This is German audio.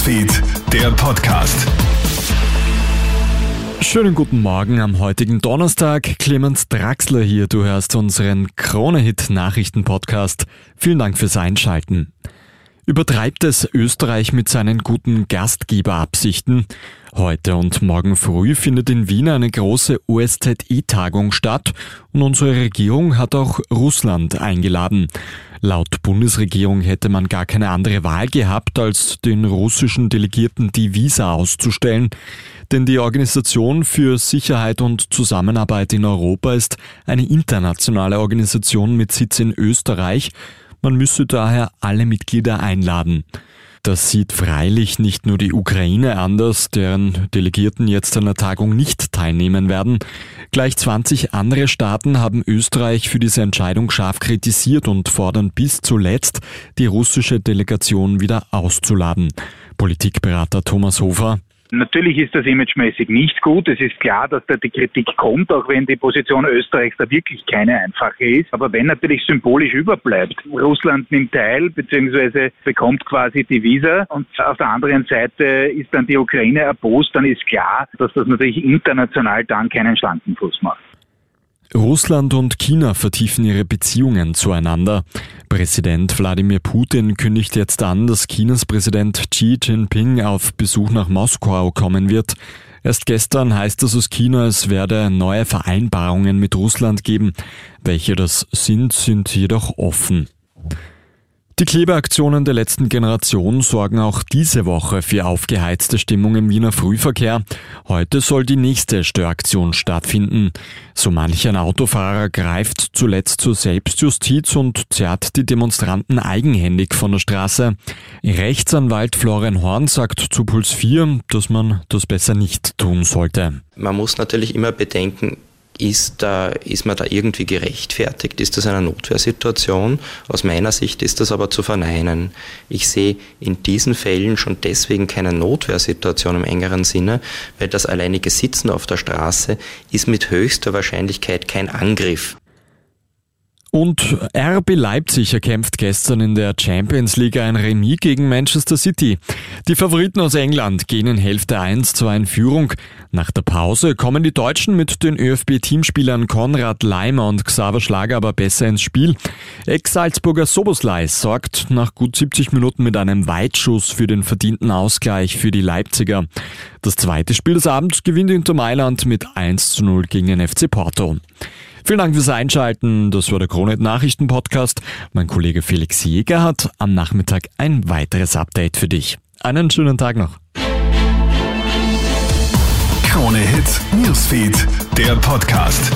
Newsfeed, der Podcast. Schönen guten Morgen am heutigen Donnerstag. Clemens Draxler hier. Du hörst unseren Krone-Hit-Nachrichten-Podcast. Vielen Dank fürs Einschalten. Übertreibt es Österreich mit seinen guten Gastgeberabsichten? Heute und morgen früh findet in Wien eine große OSZE-Tagung statt und unsere Regierung hat auch Russland eingeladen. Laut Bundesregierung hätte man gar keine andere Wahl gehabt, als den russischen Delegierten die Visa auszustellen. Denn die Organisation für Sicherheit und Zusammenarbeit in Europa ist eine internationale Organisation mit Sitz in Österreich. Man müsse daher alle Mitglieder einladen. Das sieht freilich nicht nur die Ukraine anders, deren Delegierten jetzt an der Tagung nicht teilnehmen werden. Gleich 20 andere Staaten haben Österreich für diese Entscheidung scharf kritisiert und fordern bis zuletzt, die russische Delegation wieder auszuladen. Politikberater Thomas Hofer. Natürlich ist das imagemäßig nicht gut. Es ist klar, dass da die Kritik kommt, auch wenn die Position Österreichs da wirklich keine einfache ist. Aber wenn natürlich symbolisch überbleibt, Russland nimmt teil bzw. bekommt quasi die Visa und auf der anderen Seite ist dann die Ukraine erbost, dann ist klar, dass das natürlich international dann keinen schlanken Fuß macht. Russland und China vertiefen ihre Beziehungen zueinander. Präsident Wladimir Putin kündigt jetzt an, dass Chinas Präsident Xi Jinping auf Besuch nach Moskau kommen wird. Erst gestern heißt es aus China, es werde neue Vereinbarungen mit Russland geben. Welche das sind, sind jedoch offen. Die Klebeaktionen der letzten Generation sorgen auch diese Woche für aufgeheizte Stimmung im Wiener Frühverkehr. Heute soll die nächste Störaktion stattfinden. So manch ein Autofahrer greift zuletzt zur Selbstjustiz und zerrt die Demonstranten eigenhändig von der Straße. Rechtsanwalt Florian Horn sagt zu Puls 4, dass man das besser nicht tun sollte. Man muss natürlich immer bedenken, ist, da, ist man da irgendwie gerechtfertigt? Ist das eine Notwehrsituation? Aus meiner Sicht ist das aber zu verneinen. Ich sehe in diesen Fällen schon deswegen keine Notwehrsituation im engeren Sinne, weil das alleinige Sitzen auf der Straße ist mit höchster Wahrscheinlichkeit kein Angriff. Und RB Leipzig erkämpft gestern in der Champions League ein Remis gegen Manchester City. Die Favoriten aus England gehen in Hälfte 1 zu in Führung. Nach der Pause kommen die Deutschen mit den ÖFB-Teamspielern Konrad Leimer und Xaver Schlager aber besser ins Spiel. Ex-Salzburger Soboslai sorgt nach gut 70 Minuten mit einem Weitschuss für den verdienten Ausgleich für die Leipziger. Das zweite Spiel des Abends gewinnt Inter Mailand mit 1 zu 0 gegen den FC Porto. Vielen Dank fürs Einschalten. Das war der Kronet Nachrichten Podcast. Mein Kollege Felix Jäger hat am Nachmittag ein weiteres Update für dich. Einen schönen Tag noch. Krone Hits, Newsfeed, der Podcast.